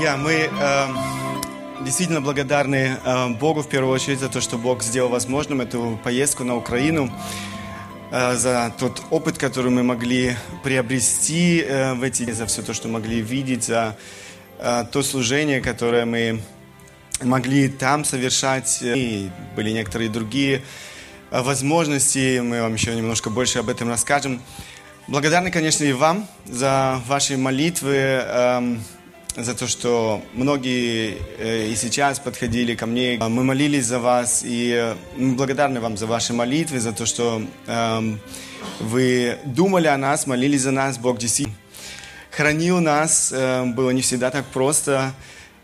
Я, мы э, действительно благодарны э, Богу в первую очередь за то, что Бог сделал возможным эту поездку на Украину, э, за тот опыт, который мы могли приобрести э, в эти, за все то, что могли видеть, за э, то служение, которое мы могли там совершать. И были некоторые другие э, возможности, мы вам еще немножко больше об этом расскажем. Благодарны, конечно, и вам за ваши молитвы. Э, за то, что многие э, и сейчас подходили ко мне. Мы молились за вас, и мы благодарны вам за ваши молитвы, за то, что э, вы думали о нас, молились за нас. Бог действительно хранил нас. Э, было не всегда так просто.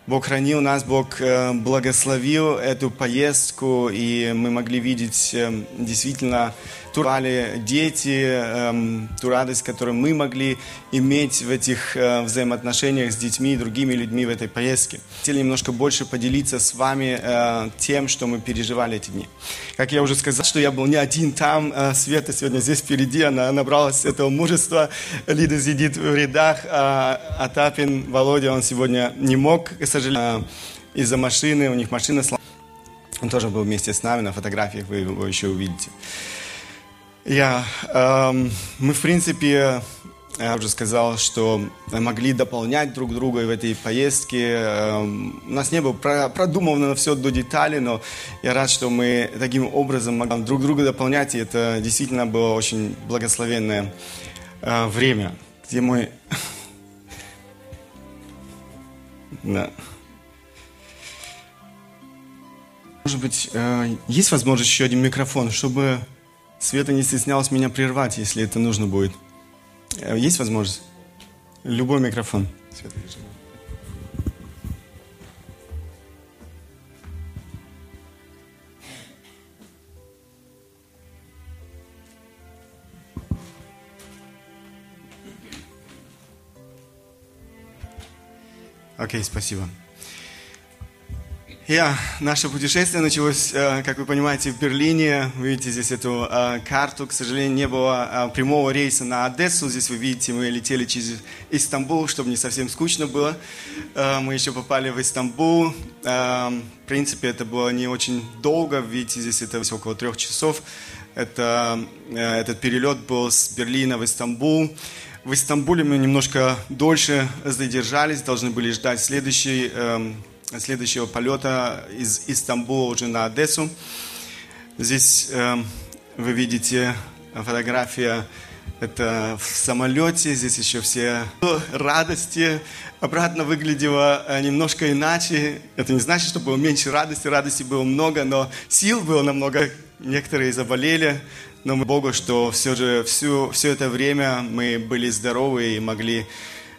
Бог хранил нас, Бог э, благословил эту поездку, и мы могли видеть э, действительно турали дети, эм, ту радость, которую мы могли иметь в этих э, взаимоотношениях с детьми и другими людьми в этой поездке. Хотели немножко больше поделиться с вами э, тем, что мы переживали эти дни. Как я уже сказал, что я был не один там, э, Света сегодня здесь впереди, она набралась этого мужества, Лида сидит в рядах, а Атапин, Володя, он сегодня не мог, к сожалению, из-за машины, у них машина сломалась. Он тоже был вместе с нами на фотографиях, вы его еще увидите. Я, эм, мы, в принципе, я уже сказал, что могли дополнять друг друга в этой поездке. Эм, у нас не было продумано все до деталей, но я рад, что мы таким образом могли друг друга дополнять, и это действительно было очень благословенное э, время, где мой... Да. Может быть, э, есть возможность еще один микрофон, чтобы Света не стеснялась меня прервать, если это нужно будет. Э, есть возможность? Любой микрофон. Света. Окей, спасибо. Я, наше путешествие началось, э, как вы понимаете, в Берлине. Вы видите здесь эту э, карту. К сожалению, не было э, прямого рейса на Одессу. Здесь вы видите, мы летели через Истамбул, чтобы не совсем скучно было. Мы еще попали в Истамбул. В принципе, это было не очень долго. Видите, здесь это около трех часов. Это, этот перелет был с Берлина в Истамбул. В Истамбуле мы немножко дольше задержались, должны были ждать следующий эм, следующего полета из Истамбула уже на Одессу. Здесь э, вы видите фотография это в самолете, здесь еще все радости. Обратно выглядело э, немножко иначе. Это не значит, что было меньше радости, радости было много, но сил было намного. Некоторые заболели, но мы Богу, что все же всю, все это время мы были здоровы и могли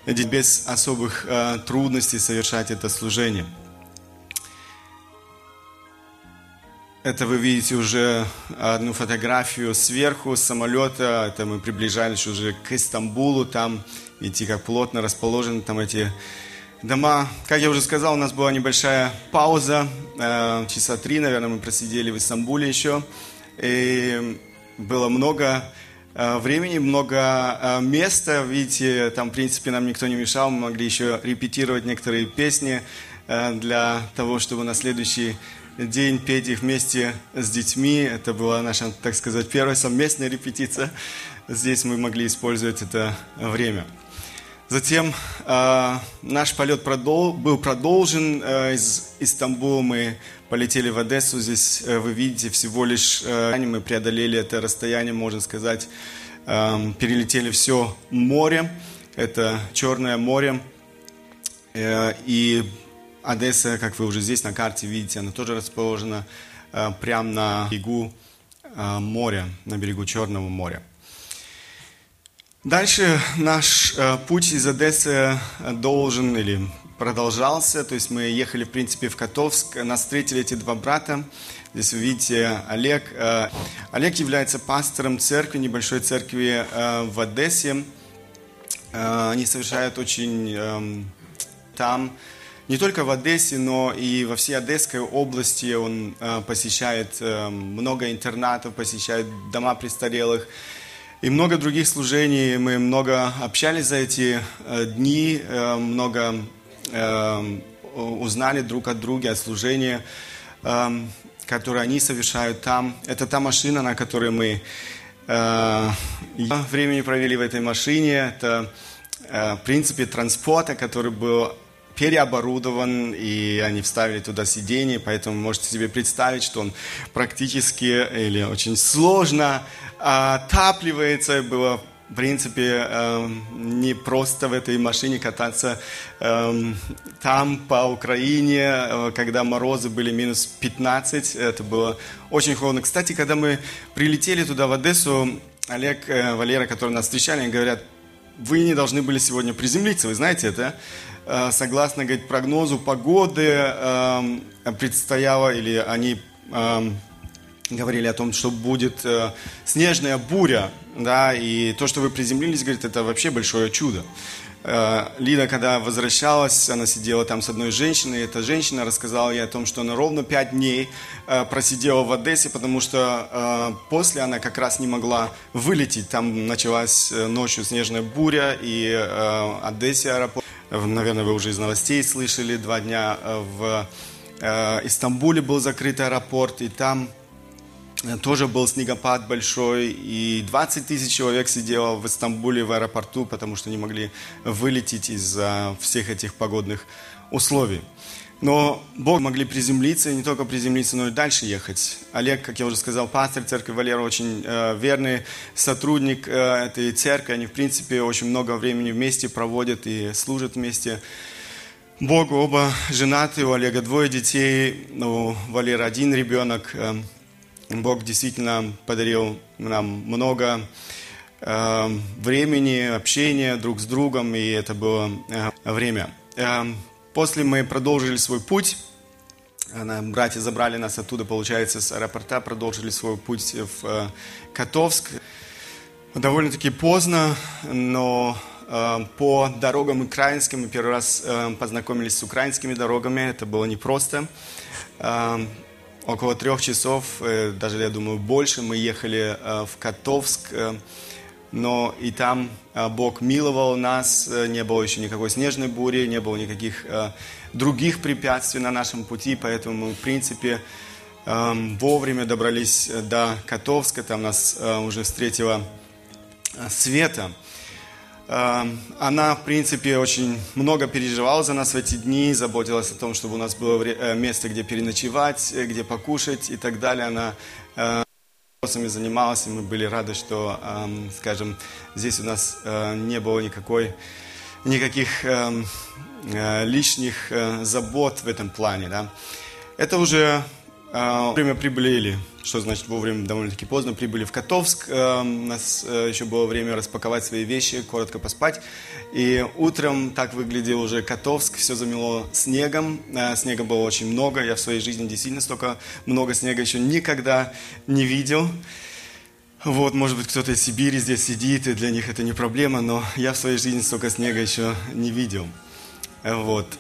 без особых э, трудностей совершать это служение. Это вы видите уже одну фотографию сверху самолета. Это мы приближались уже к Истамбулу. Там, видите, как плотно расположены там эти дома. Как я уже сказал, у нас была небольшая пауза. Э, часа три, наверное, мы просидели в Истамбуле еще. И было много Э, времени, много э, места. Видите, там, в принципе, нам никто не мешал. Мы могли еще репетировать некоторые песни для того, чтобы на следующий день петь их вместе с детьми. Это была наша, так сказать, первая совместная репетиция. Здесь мы могли использовать это время. Затем э, наш полет продол был продолжен. Э, из Истамбула мы полетели в Одессу. Здесь э, вы видите всего лишь э, мы преодолели это расстояние, можно сказать, э, перелетели все море. Это Черное море. Э, и Одесса, как вы уже здесь на карте видите, она тоже расположена э, прямо на берегу э, моря, на берегу Черного моря. Дальше наш э, путь из Одессы должен или продолжался, то есть мы ехали, в принципе, в Котовск, нас встретили эти два брата, здесь вы видите Олег. Э, Олег является пастором церкви, небольшой церкви э, в Одессе. Э, они совершают очень э, там, не только в Одессе, но и во всей Одесской области он э, посещает э, много интернатов, посещает дома престарелых, и много других служений. Мы много общались за эти э, дни, много узнали друг от друга о служении, э, которое они совершают там. Это та машина, на которой мы э, времени провели в этой машине. Это, в принципе, транспорта, который был переоборудован, и они вставили туда сиденье, поэтому можете себе представить, что он практически или очень сложно отапливается. Было в принципе, э, не просто в этой машине кататься э, там, по Украине, э, когда морозы были минус 15, это было очень холодно. Кстати, когда мы прилетели туда, в Одессу, Олег, э, Валера, которые нас встречали, они говорят, вы не должны были сегодня приземлиться, вы знаете это? Э, согласно, говорит, прогнозу погоды э, предстояло, или они э, говорили о том, что будет э, снежная буря, да, и то, что вы приземлились, говорит, это вообще большое чудо. Э, Лида, когда возвращалась, она сидела там с одной женщиной, и эта женщина рассказала ей о том, что она ровно пять дней э, просидела в Одессе, потому что э, после она как раз не могла вылететь. Там началась ночью снежная буря, и Одессе аэропорт, наверное, вы уже из новостей слышали, два дня в Истамбуле был закрыт аэропорт, и там тоже был снегопад большой, и 20 тысяч человек сидело в Стамбуле в аэропорту, потому что не могли вылететь из-за всех этих погодных условий. Но Бог могли приземлиться, и не только приземлиться, но и дальше ехать. Олег, как я уже сказал, пастор церкви, Валера очень э, верный сотрудник э, этой церкви. Они, в принципе, очень много времени вместе проводят и служат вместе. Богу оба женаты, у Олега двое детей, у Валера один ребенок. Э, Бог действительно подарил нам много э, времени, общения друг с другом, и это было э, время. Э, после мы продолжили свой путь. Э, братья забрали нас оттуда, получается, с аэропорта, продолжили свой путь в э, Котовск. Довольно-таки поздно, но э, по дорогам украинским мы первый раз э, познакомились с украинскими дорогами. Это было непросто. Около трех часов, э, даже, я думаю, больше, мы ехали э, в Котовск, э, но и там Бог миловал нас, не было еще никакой снежной бури, не было никаких других препятствий на нашем пути, поэтому мы, в принципе, вовремя добрались до Котовска, там нас уже встретила Света. Эм, она, в принципе, очень много переживала за нас в эти дни, заботилась о том, чтобы у нас было э, место, где переночевать, э, где покушать и так далее. Она э, вопросами занималась, и мы были рады, что, эм, скажем, здесь у нас не было никакой, никаких эм, лишних забот в этом плане. Да. Это уже время прибыли что значит вовремя, довольно-таки поздно, прибыли в Котовск. Э, у нас э, еще было время распаковать свои вещи, коротко поспать. И утром так выглядел уже Котовск, все замело снегом. Э, снега было очень много, я в своей жизни действительно столько много снега еще никогда не видел. Вот, может быть, кто-то из Сибири здесь сидит, и для них это не проблема, но я в своей жизни столько снега еще не видел. Вот.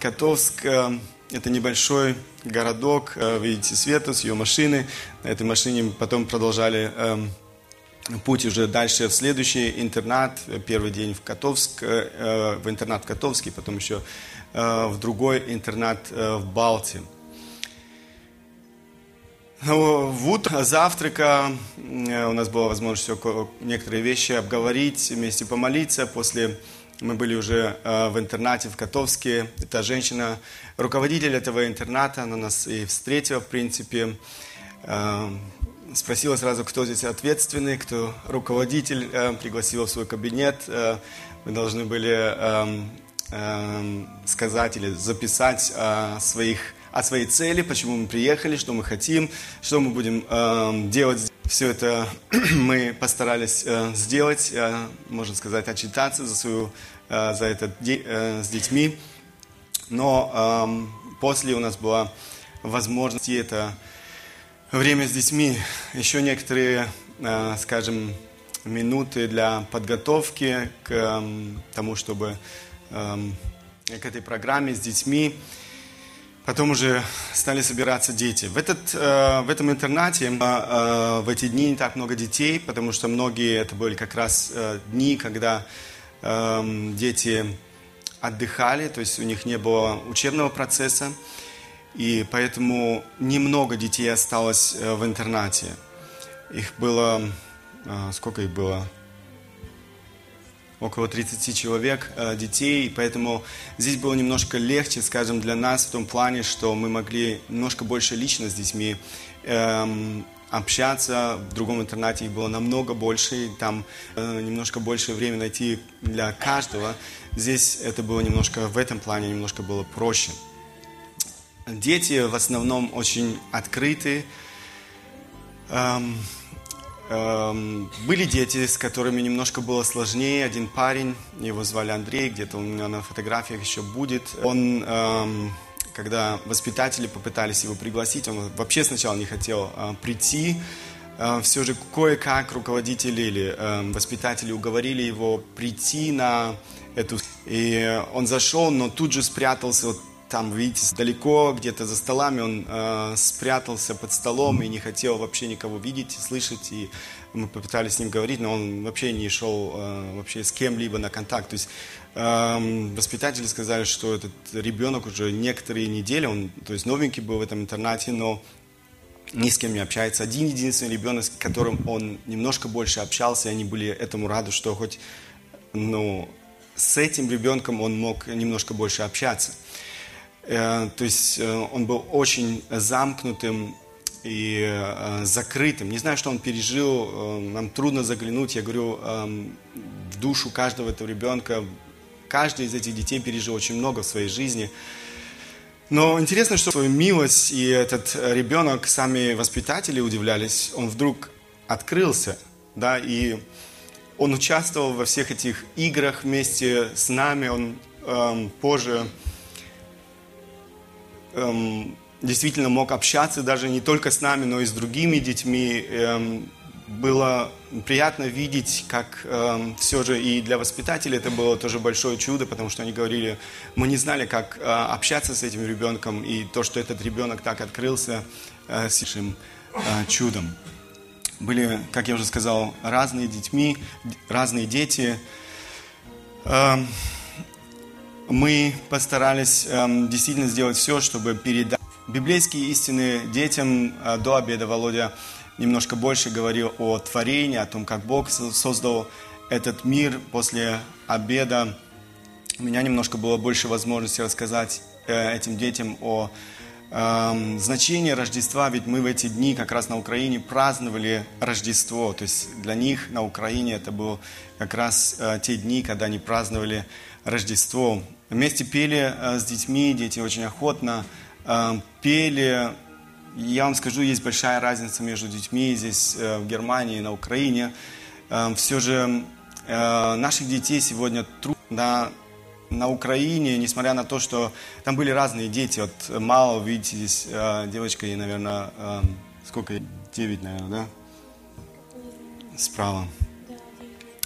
Котовск – это небольшой городок, э, видите Свету с ее машины. На этой машине потом продолжали эм, путь уже дальше в следующий интернат. Первый день в Котовск, э, в интернат в Котовске, потом еще э, в другой интернат в Балте. Ну, в утро завтрака у нас была возможность некоторые вещи обговорить, вместе помолиться. После мы были уже в интернате в Котовске. Эта женщина руководитель этого интерната, она нас и встретила, в принципе, э, спросила сразу, кто здесь ответственный, кто руководитель, э, пригласила в свой кабинет. Э, мы должны были эм, эм, сказать или записать о, своих, о своей цели, почему мы приехали, что мы хотим, что мы будем эм, делать. Все это мы постарались сделать, можно сказать, отчитаться за, свою, за это с детьми. Но эм, после у нас была возможность это время с детьми, еще некоторые, э, скажем, минуты для подготовки к э, тому, чтобы э, к этой программе с детьми. Потом уже стали собираться дети. В, этот, э, в этом интернате э, э, в эти дни не так много детей, потому что многие это были как раз э, дни, когда э, дети отдыхали, то есть у них не было учебного процесса, и поэтому немного детей осталось э, в интернате. Их было, э, сколько их было? Около 30 человек э, детей, поэтому здесь было немножко легче, скажем, для нас в том плане, что мы могли немножко больше лично с детьми эм, общаться. В другом интернате их было намного больше, там э, немножко больше времени найти для каждого. Здесь это было немножко, в этом плане немножко было проще. Дети в основном очень открыты. Эм, были дети, с которыми немножко было сложнее. Один парень, его звали Андрей, где-то у меня на фотографиях еще будет. Он, эм, когда воспитатели попытались его пригласить, он вообще сначала не хотел э, прийти. Э, все же кое-как руководители или эм, воспитатели уговорили его прийти на эту... И он зашел, но тут же спрятался вот там, видите, далеко, где-то за столами, он э, спрятался под столом и не хотел вообще никого видеть, слышать, и мы попытались с ним говорить, но он вообще не шел э, вообще с кем-либо на контакт. То есть э, воспитатели сказали, что этот ребенок уже некоторые недели, он, то есть новенький был в этом интернате, но ни с кем не общается. Один единственный ребенок, с которым он немножко больше общался, и они были этому рады, что хоть, ну, с этим ребенком он мог немножко больше общаться. Э, то есть э, он был очень замкнутым и э, закрытым. Не знаю, что он пережил, нам трудно заглянуть. Я говорю, эм, в душу каждого этого ребенка. Каждый из этих детей пережил очень много в своей жизни. Но интересно, что свою милость и этот ребенок, сами воспитатели удивлялись, он вдруг открылся, да, и он участвовал во всех этих играх вместе с нами, он эм, позже эм, действительно мог общаться даже не только с нами, но и с другими детьми. Эм, было приятно видеть, как эм, все же и для воспитателей это было тоже большое чудо, потому что они говорили, мы не знали, как э, общаться с этим ребенком, и то, что этот ребенок так открылся, э, с большим э, чудом. Были, как я уже сказал, разные детьми, разные дети. Эм, мы постарались эм, действительно сделать все, чтобы передать библейские истины детям. Э, до обеда Володя немножко больше говорил о творении, о том, как Бог создал этот мир. После обеда у меня немножко было больше возможности рассказать э, этим детям о э, значении Рождества, ведь мы в эти дни как раз на Украине праздновали Рождество. То есть для них на Украине это было как раз э, те дни, когда они праздновали Рождество. Вместе пели э, с детьми, дети очень охотно э, пели. Я вам скажу, есть большая разница между детьми здесь, э, в Германии, на Украине. Все же наших детей сегодня трудно на Украине, несмотря на то, что там были разные дети. Вот мало, видите, здесь девочка, ей, наверное, сколько? Девять, наверное, да? Справа.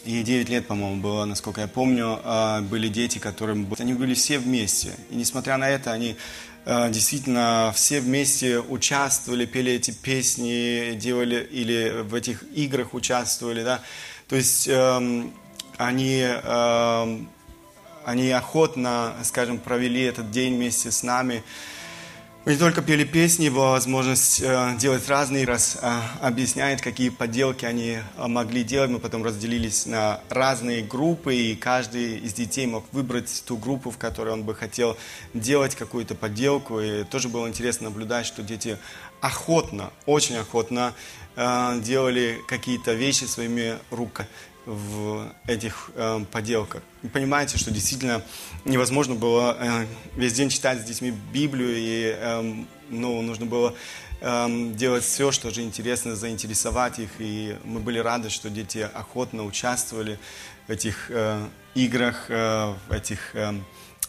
Ей 9 лет, по-моему, было, насколько я помню, а, были дети, которым... Они были все вместе. И несмотря на это, они а, действительно все вместе участвовали, пели эти песни, делали или в этих играх участвовали, да. То есть эм, они, эм, они охотно, скажем, провели этот день вместе с нами. Мы не только пели песни, была возможность э, делать разные, раз э, объясняет, какие подделки они э, могли делать. Мы потом разделились на разные группы, и каждый из детей мог выбрать ту группу, в которой он бы хотел делать какую-то подделку. И тоже было интересно наблюдать, что дети охотно, очень охотно делали какие-то вещи своими руками в этих э, поделках. Вы понимаете, что действительно невозможно было э, весь день читать с детьми Библию, и э, ну, нужно было э, делать все, что же интересно, заинтересовать их. И мы были рады, что дети охотно участвовали в этих э, играх, э, в этих э,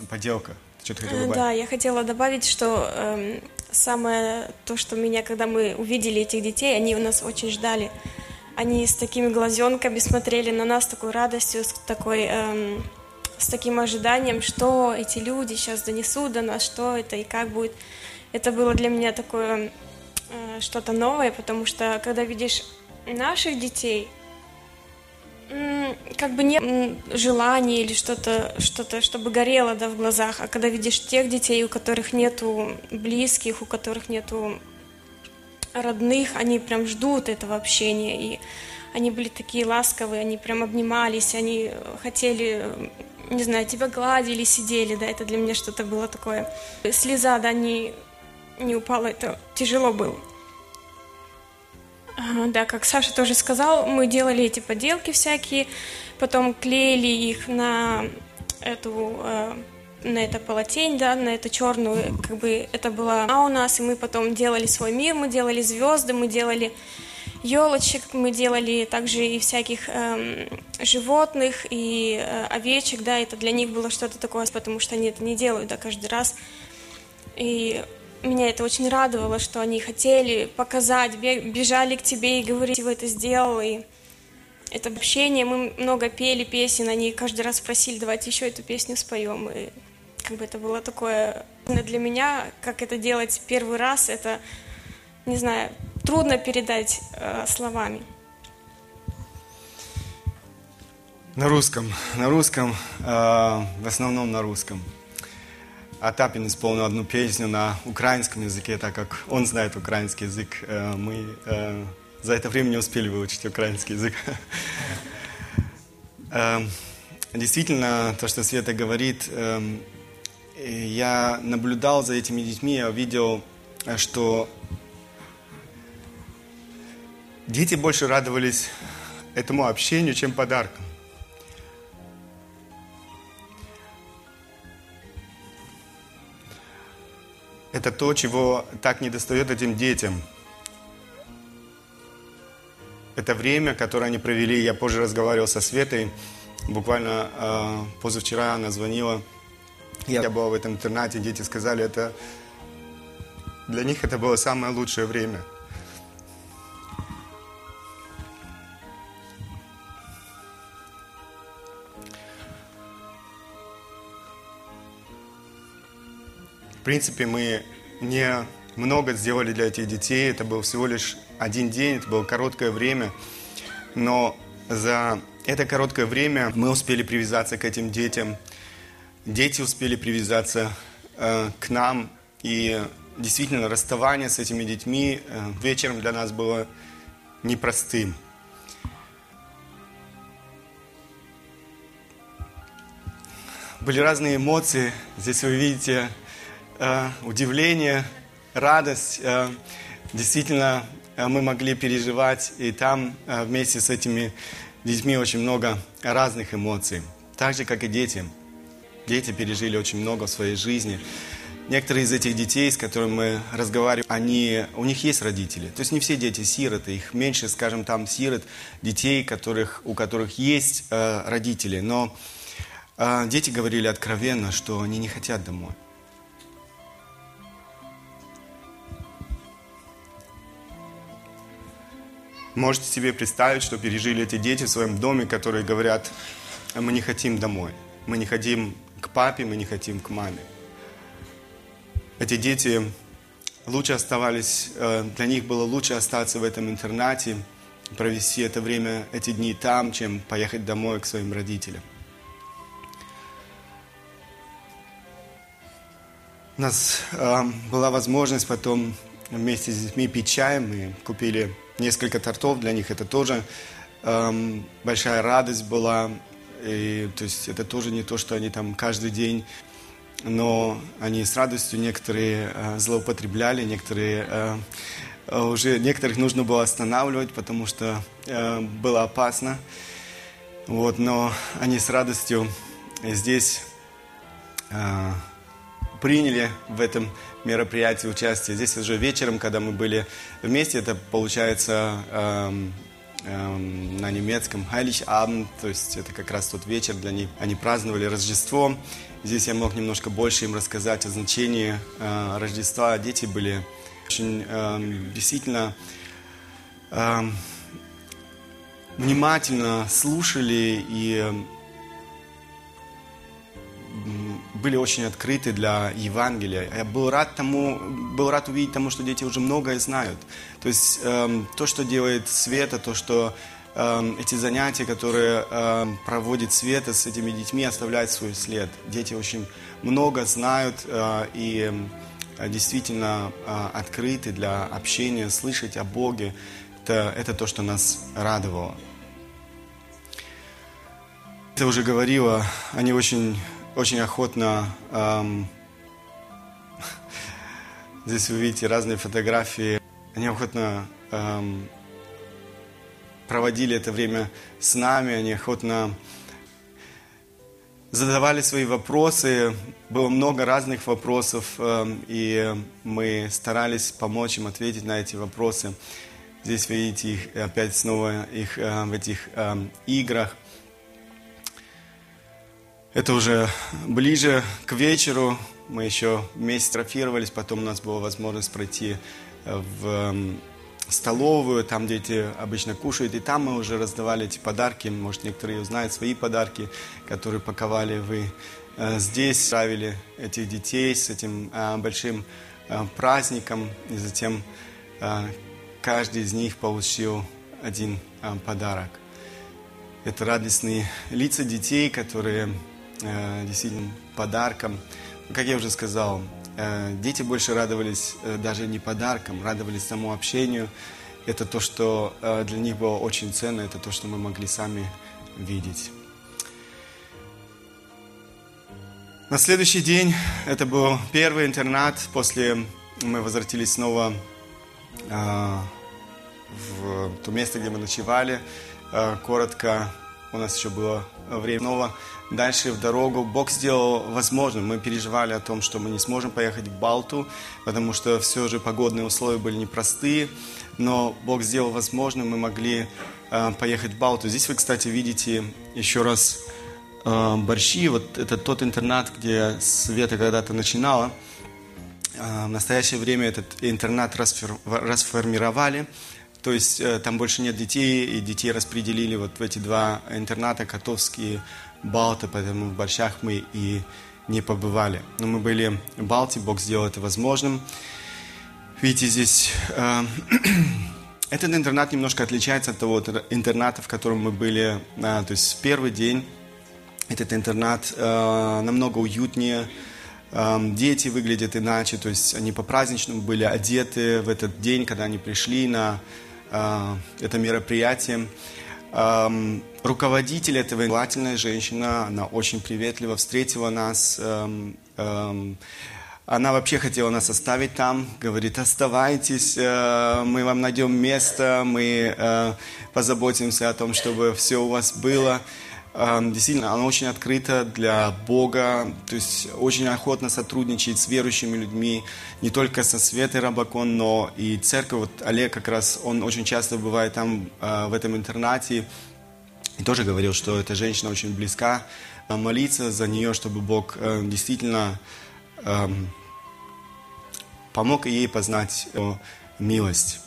поделках. Что ты хотела добавить? Да, я хотела добавить, что э, самое то, что меня, когда мы увидели этих детей, они у нас очень ждали они с такими глазенками смотрели на нас, с такой радостью, с, такой, эм, с таким ожиданием, что эти люди сейчас донесут до нас, что это и как будет. Это было для меня такое э, что-то новое, потому что когда видишь наших детей, как бы не желание или что-то, что-то, чтобы горело да, в глазах, а когда видишь тех детей, у которых нету близких, у которых нету родных, они прям ждут этого общения, и они были такие ласковые, они прям обнимались, они хотели, не знаю, тебя гладили, сидели, да, это для меня что-то было такое. Слеза, да, не, не упала, это тяжело было. Да, как Саша тоже сказал, мы делали эти поделки всякие, потом клеили их на эту э, на это полотень, да, на эту черную, как бы это была а у нас, и мы потом делали свой мир, мы делали звезды, мы делали елочек, мы делали также и всяких эм, животных, и э, овечек, да, это для них было что-то такое, потому что они это не делают, да, каждый раз. И меня это очень радовало, что они хотели показать, бежали к тебе и говорили, вы это сделал, и это общение, мы много пели песен, они каждый раз просили, давайте еще эту песню споем, и как бы это было такое для меня, как это делать первый раз, это, не знаю, трудно передать э, словами. На русском, на русском, э, в основном на русском. Атапин исполнил одну песню на украинском языке, так как он знает украинский язык. Э, мы э, за это время не успели выучить украинский язык. Э, действительно, то, что Света говорит, я наблюдал за этими детьми, я видел, что дети больше радовались этому общению, чем подаркам. Это то, чего так не достает этим детям. Это время, которое они провели, я позже разговаривал со Светой, буквально э, позавчера она звонила, я был в этом интернате, дети сказали, это для них это было самое лучшее время. В принципе, мы не много сделали для этих детей. Это был всего лишь один день, это было короткое время. Но за это короткое время мы успели привязаться к этим детям. Дети успели привязаться э, к нам. И действительно, расставание с этими детьми э, вечером для нас было непростым. Были разные эмоции. Здесь вы видите Э, удивление, радость. Э, действительно, э, мы могли переживать и там вместе с этими детьми очень много разных эмоций. Так же, как и дети. Дети пережили очень много в своей жизни. Некоторые из этих детей, с которыми мы разговариваем, они, у них есть родители. То есть не все дети сироты, их меньше, скажем, там сирот, детей, которых, у которых есть э, родители. Но э, дети говорили откровенно, что они не хотят домой. Можете себе представить, что пережили эти дети в своем доме, которые говорят, мы не хотим домой, мы не хотим к папе, мы не хотим к маме. Эти дети лучше оставались, э, для них было лучше остаться в этом интернате, провести это время, эти дни там, чем поехать домой к своим родителям. У нас э, была возможность потом вместе с детьми пить чай. Мы купили несколько тортов для них. Это тоже эм, большая радость была. И, то есть это тоже не то, что они там каждый день, но они с радостью некоторые э, злоупотребляли, некоторые э, э уже некоторых нужно было останавливать, потому что э, было опасно. Вот, но они с радостью здесь э, приняли в этом мероприятии участие. Здесь уже вечером, когда мы были вместе, это получается эм, эм, на немецком Heiligabend, то есть это как раз тот вечер для них. Они праздновали Рождество. Здесь я мог немножко больше им рассказать о значении э, Рождества. Дети были очень э, действительно э, внимательно слушали и были очень открыты для Евангелия. Я был рад тому, был рад увидеть тому, что дети уже многое знают. То есть эм, то, что делает Света, то, что э, эти занятия, которые э, проводит Света с этими детьми, оставляют свой след. Дети очень много знают э, и э, действительно э, открыты для общения, слышать о Боге. Это, это то, что нас радовало. Ты уже говорила, они очень, очень охотно... Эм, здесь вы видите разные фотографии. Они охотно эм, проводили это время с нами, они охотно задавали свои вопросы. Было много разных вопросов, эм, и мы старались помочь им ответить на эти вопросы. Здесь вы видите их опять снова их э, в этих эм, играх. Это уже ближе к вечеру. Мы еще вместе трофировались, потом у нас была возможность пройти э, в эм, столовую, там дети обычно кушают, и там мы уже раздавали эти подарки. Может, некоторые узнают свои подарки, которые паковали вы э, здесь, ставили этих детей с этим э, большим праздником, и затем каждый из них получил один подарок. Это радостные лица детей, которые Э, действительно подарком. Как я уже сказал, э, дети больше радовались э, даже не подаркам, радовались самому общению. Это то, что для них было очень ценно, это то, что мы могли сами видеть. На следующий день, это был первый интернат, после мы возвратились снова в то место, где мы ночевали. Коротко, у нас еще было время снова дальше в дорогу. Бог сделал возможным. Мы переживали о том, что мы не сможем поехать в Балту, потому что все же погодные условия были непростые. Но Бог сделал возможным, мы могли э, поехать в Балту. Здесь вы, кстати, видите еще раз э, борщи. Вот это тот интернат, где Света когда-то начинала. Э, в настоящее время этот интернат расфер... расформировали. То есть э, там больше нет детей, и детей распределили вот в эти два интерната, Котовские Балты, поэтому в Борщах мы и не побывали. Но мы были в Балте, Бог сделал это возможным. Видите, здесь э, этот интернат немножко отличается от того интерната, в котором мы были, то есть первый день. Этот интернат э, намного уютнее, э, дети выглядят иначе, то есть они по-праздничному были одеты в этот день, когда они пришли на э, это мероприятие. Эм, руководитель этого желательная женщина, она очень приветливо встретила нас. Эм, эм, она вообще хотела нас оставить там, говорит, оставайтесь, э, мы вам найдем место, мы э, позаботимся о том, чтобы все у вас было. Действительно, она очень открыта для Бога, то есть очень охотно сотрудничает с верующими людьми, не только со Светой Рабакон, но и церковь. Вот Олег как раз, он очень часто бывает там, а, в этом интернате, и тоже говорил, что эта женщина очень близка, а, молиться за нее, чтобы Бог э, действительно помог ей познать милость.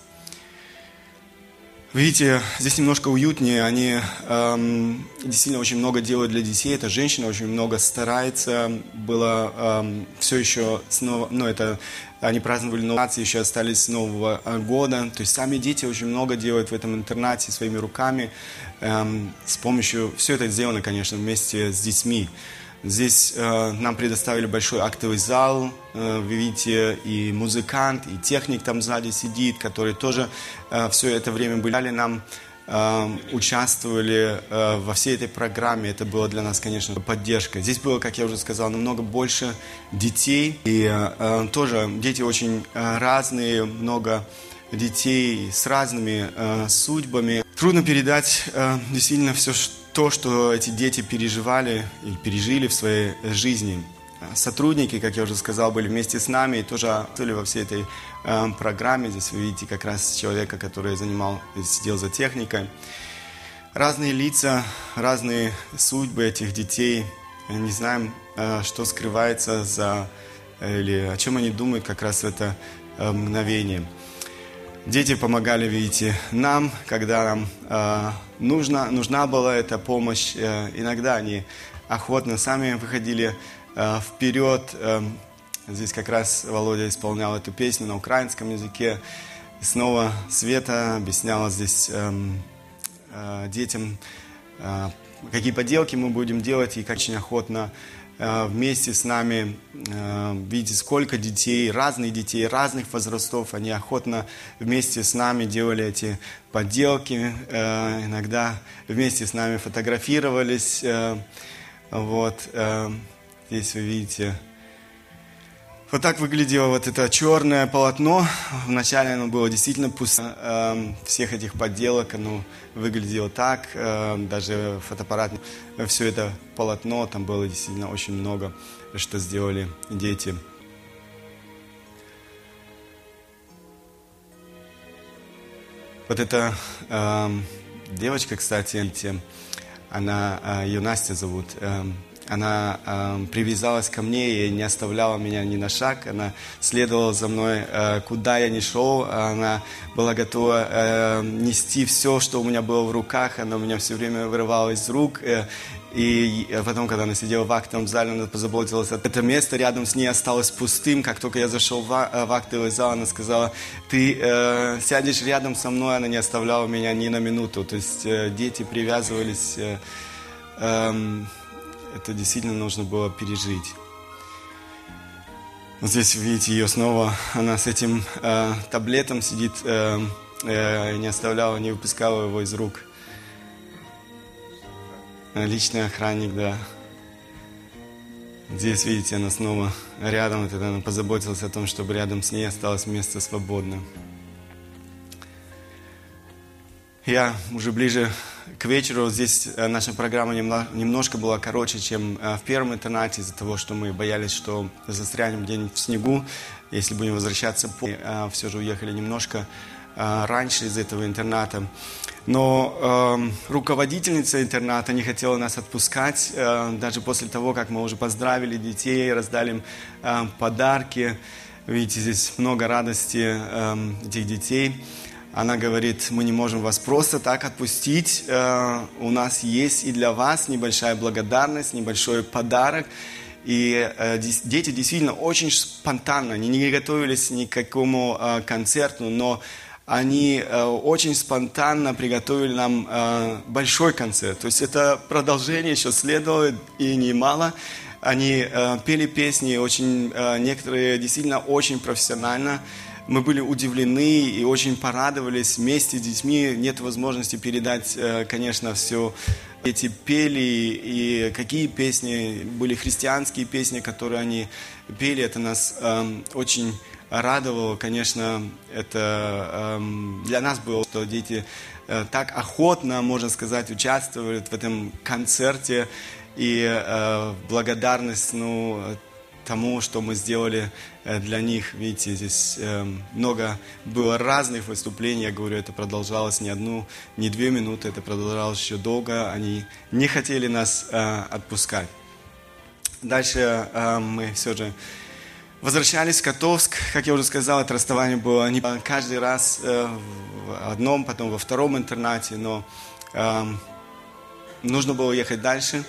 Видите, здесь немножко уютнее. Они эм, действительно очень много делают для детей. Эта женщина очень много старается. Было эм, все еще снова, ну это они праздновали Новый еще остались с Нового э, года. То есть сами дети очень много делают в этом интернате своими руками. Эм, с помощью все это сделано, конечно, вместе с детьми. Здесь э, нам предоставили большой актовый зал, э, вы видите, и музыкант, и техник там сзади сидит, которые тоже э, все это время были нам э, участвовали э, во всей этой программе. Это было для нас, конечно, поддержка. Здесь было, как я уже сказал, намного больше детей. И э, тоже дети очень разные, много детей с разными судьбами. Трудно передать действительно все, что то, что эти дети переживали и пережили в своей жизни. Сотрудники, как я уже сказал, были вместе с нами и тоже были во всей этой э, программе. Здесь вы видите как раз человека, который занимал, сидел за техникой. Разные лица, разные судьбы этих детей. Не знаем, э, что скрывается за или о чем они думают как раз в это э, мгновение. Дети помогали, видите, нам, когда нам э, нужна, нужна была эта помощь. Э, иногда они охотно сами выходили э, вперед. Э, здесь как раз Володя исполнял эту песню на украинском языке. И снова Света объясняла здесь э, э, детям, э, какие поделки мы будем делать, и как очень охотно э, вместе с нами э, видите, сколько детей, разных детей, разных возрастов, они охотно вместе с нами делали эти поделки, э, иногда вместе с нами фотографировались. Э, вот, э, здесь вы видите вот так выглядело вот это черное полотно. Вначале оно было действительно пусто. Эм, всех этих подделок оно выглядело так. Эм, даже фотоаппарат. Все это полотно, там было действительно очень много, что сделали дети. Вот эта э, девочка, кстати, она, э, ее Настя зовут, она э, привязалась ко мне и не оставляла меня ни на шаг. Она следовала за мной, э, куда я ни шел. Она была готова э, нести все, что у меня было в руках. Она у меня все время вырывала из рук. Э, и потом, когда она сидела в актовом зале, она позаботилась. Это место рядом с ней осталось пустым. Как только я зашел в, э, в актовый зал, она сказала, ты э, сядешь рядом со мной. Она не оставляла меня ни на минуту. То есть э, дети привязывались... Э, э, это действительно нужно было пережить. Вот здесь видите ее снова, она с этим э, таблетом сидит, э, э, не оставляла, не выпускала его из рук. Личный охранник, да. Здесь, видите, она снова рядом, вот это она позаботилась о том, чтобы рядом с ней осталось место свободно. Я уже ближе к вечеру здесь э, наша программа немножко была короче, чем э, в первом интернате, из-за того, что мы боялись, что застрянем день в снегу, если будем возвращаться. Э, Все же уехали немножко раньше из этого интерната. Но э, руководительница интерната не хотела нас отпускать, э, даже после того, как мы уже поздравили детей, раздали им э, подарки. Видите, здесь много радости э, этих детей. Она говорит, мы не можем вас просто так отпустить. Э, у нас есть и для вас небольшая благодарность, небольшой подарок. И э, дети действительно очень спонтанно, они не готовились ни к какому э, концерту, но они очень спонтанно приготовили нам большой концерт. То есть это продолжение еще следовало и немало. Они пели песни, очень, некоторые действительно очень профессионально мы были удивлены и очень порадовались вместе с детьми. Нет возможности передать, э, конечно, все. Эти пели и какие песни были христианские песни, которые они пели. Это нас эм, очень радовало. Конечно, это эм, для нас было, что дети э, так охотно, можно сказать, участвовали в этом концерте. И э, благодарность ну, тому, что мы сделали э, для них. Видите, здесь эм, много было разных выступлений. Я говорю, это продолжалось не одну, не две минуты, это продолжалось еще долго. Они не хотели нас э, отпускать. Дальше э, мы все же возвращались в Котовск. Как я уже сказал, это расставание было не каждый раз в одном, потом во втором интернате, но эм, нужно было ехать дальше.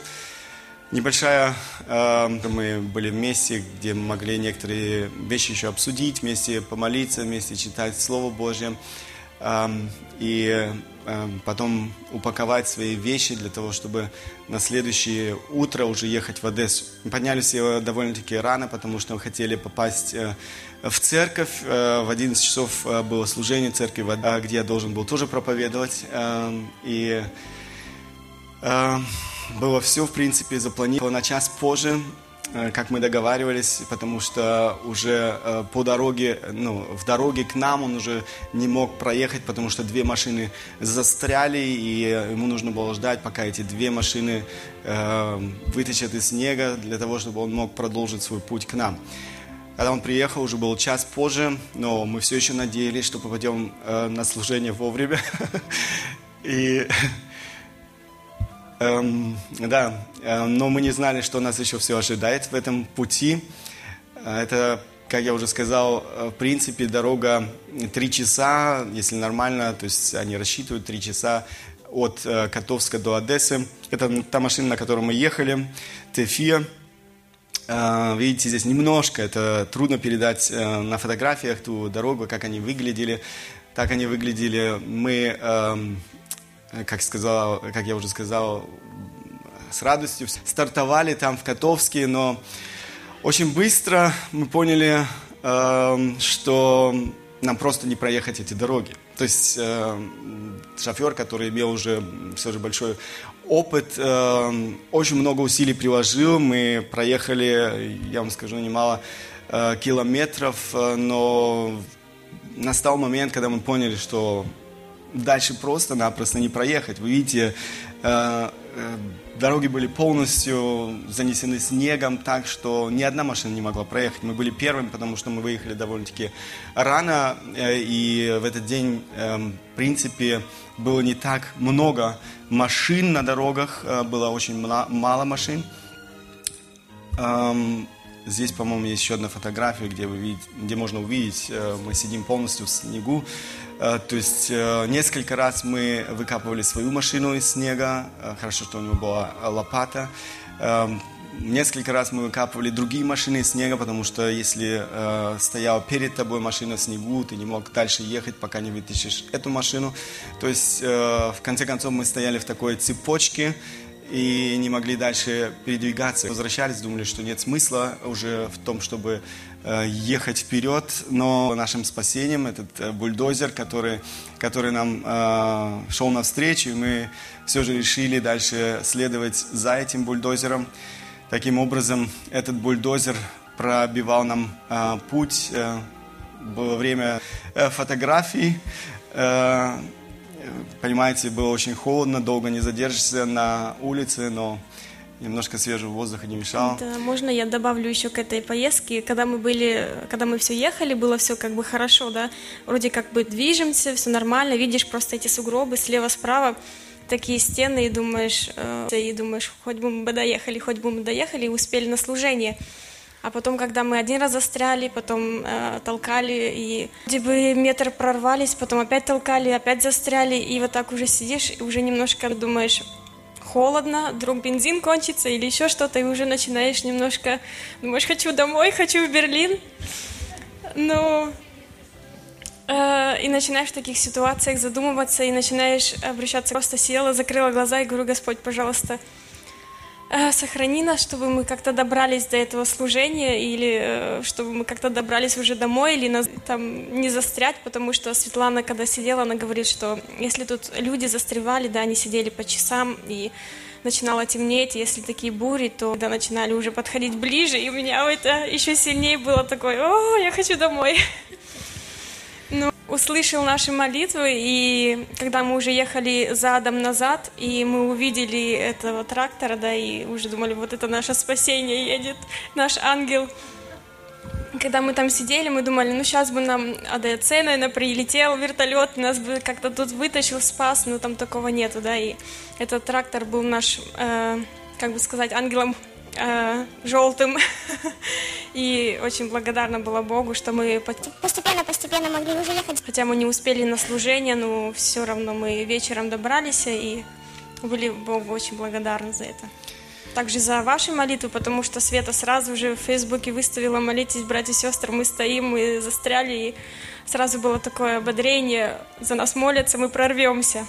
Небольшая, э, мы были вместе, где мы могли некоторые вещи еще обсудить, вместе помолиться, вместе читать Слово Божье. Э, и э, потом упаковать свои вещи для того, чтобы на следующее утро уже ехать в Одессу. Мы поднялись довольно-таки рано, потому что мы хотели попасть э, в церковь. Э, в 11 часов э, было служение церкви, где я должен был тоже проповедовать. Э, и э, было все, в принципе, запланировано на час позже, э, как мы договаривались, потому что уже э, по дороге, ну, в дороге к нам он уже не мог проехать, потому что две машины застряли, и ему нужно было ждать, пока эти две машины э, вытащат из снега, для того, чтобы он мог продолжить свой путь к нам. Когда он приехал, уже был час позже, но мы все еще надеялись, что попадем э, на служение вовремя. И Эм, да, э, но мы не знали, что нас еще все ожидает в этом пути. Э, это, как я уже сказал, э, в принципе, дорога три часа, если нормально, то есть они рассчитывают три часа от э, Котовска до Одессы. Это та машина, на которой мы ехали, Тефия. Э, видите, здесь немножко, это трудно передать э, на фотографиях ту дорогу, как они выглядели. Так они выглядели. Мы эм, как, сказал, как я уже сказал, с радостью стартовали там в Котовске, но очень быстро мы поняли, э, что нам просто не проехать эти дороги. То есть э, шофер, который имел уже все же большой опыт, э, очень много усилий приложил. Мы проехали, я вам скажу, немало э, километров, э, но настал момент, когда мы поняли, что дальше просто-напросто не проехать. Вы видите, э, э, дороги были полностью занесены снегом, так что ни одна машина не могла проехать. Мы были первыми, потому что мы выехали довольно-таки рано, э, и в этот день, эм, в принципе, было не так много машин на дорогах, было очень мало машин. Здесь, по-моему, есть еще одна фотография, где, вы видите, где можно увидеть, э, мы сидим полностью в снегу. Э, то есть несколько раз мы выкапывали свою машину из снега. Хорошо, что у него была лопата. Эм, несколько раз мы выкапывали другие машины из снега, потому что если э, стояла перед тобой машина в снегу, ты не мог дальше ехать, пока не вытащишь эту машину. То есть, э, в конце концов, мы стояли в такой цепочке и не могли дальше передвигаться. Возвращались, думали, что нет смысла уже в том, чтобы э, ехать вперед, но нашим спасением этот э, бульдозер, который, который нам э, шел навстречу, и мы все же решили дальше следовать за этим бульдозером. Таким образом, этот бульдозер пробивал нам э, путь. Э, было время э, фотографий. Э, понимаете, было очень холодно, долго не задержишься на улице, но немножко свежего воздуха не мешало. Да, можно я добавлю еще к этой поездке? Когда мы были, когда мы все ехали, было все как бы хорошо, да? Вроде как бы движемся, все нормально, видишь просто эти сугробы слева-справа такие стены и думаешь, э, и думаешь, хоть бы мы доехали, хоть бы мы доехали и успели на служение. А потом, когда мы один раз застряли, потом э, толкали, и вроде бы метр прорвались, потом опять толкали, опять застряли, и вот так уже сидишь, и уже немножко думаешь, холодно, вдруг бензин кончится или еще что-то, и уже начинаешь немножко, думаешь, хочу домой, хочу в Берлин. Но Э, и начинаешь в таких ситуациях задумываться, и начинаешь обращаться. Просто села, закрыла глаза и говорю, Господь, пожалуйста, сохрани нас, чтобы мы как-то добрались до этого служения, или э, чтобы мы как-то добрались уже домой, или нас, там не застрять, потому что Светлана, когда сидела, она говорит, что если тут люди застревали, да, они сидели по часам, и начинало темнеть, если такие бури, то когда начинали уже подходить ближе, и у меня это еще сильнее было такое, о, я хочу домой. Услышал наши молитвы, и когда мы уже ехали задом назад, и мы увидели этого трактора, да, и уже думали, вот это наше спасение едет, наш ангел. Когда мы там сидели, мы думали, ну сейчас бы нам АДЦ, наверное, прилетел вертолет, нас бы как-то тут вытащил, спас, но там такого нету, да, и этот трактор был наш, э, как бы сказать, ангелом э, желтым. И очень благодарна была Богу, что мы постепенно-постепенно могли уже ехать. Хотя мы не успели на служение, но все равно мы вечером добрались и были Богу очень благодарны за это. Также за ваши молитвы, потому что Света сразу же в Фейсбуке выставила «Молитесь, братья и сестры, мы стоим, мы застряли», и сразу было такое ободрение, за нас молятся, мы прорвемся.